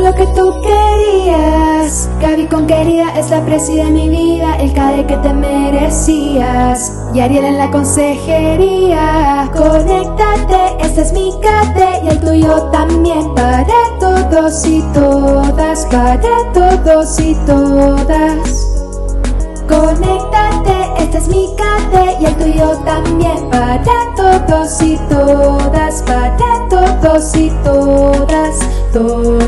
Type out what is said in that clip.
lo que tú querías. Gaby con querida es la presi de mi vida, el CADE que te merecías. Y Ariel en la consejería. Conéctate, este es mi CADE y el tuyo también. Para todos y todas, para todos y todas. Conéctate, este es mi CADE y el tuyo también. Para todos y todas, para todos y todas, todas.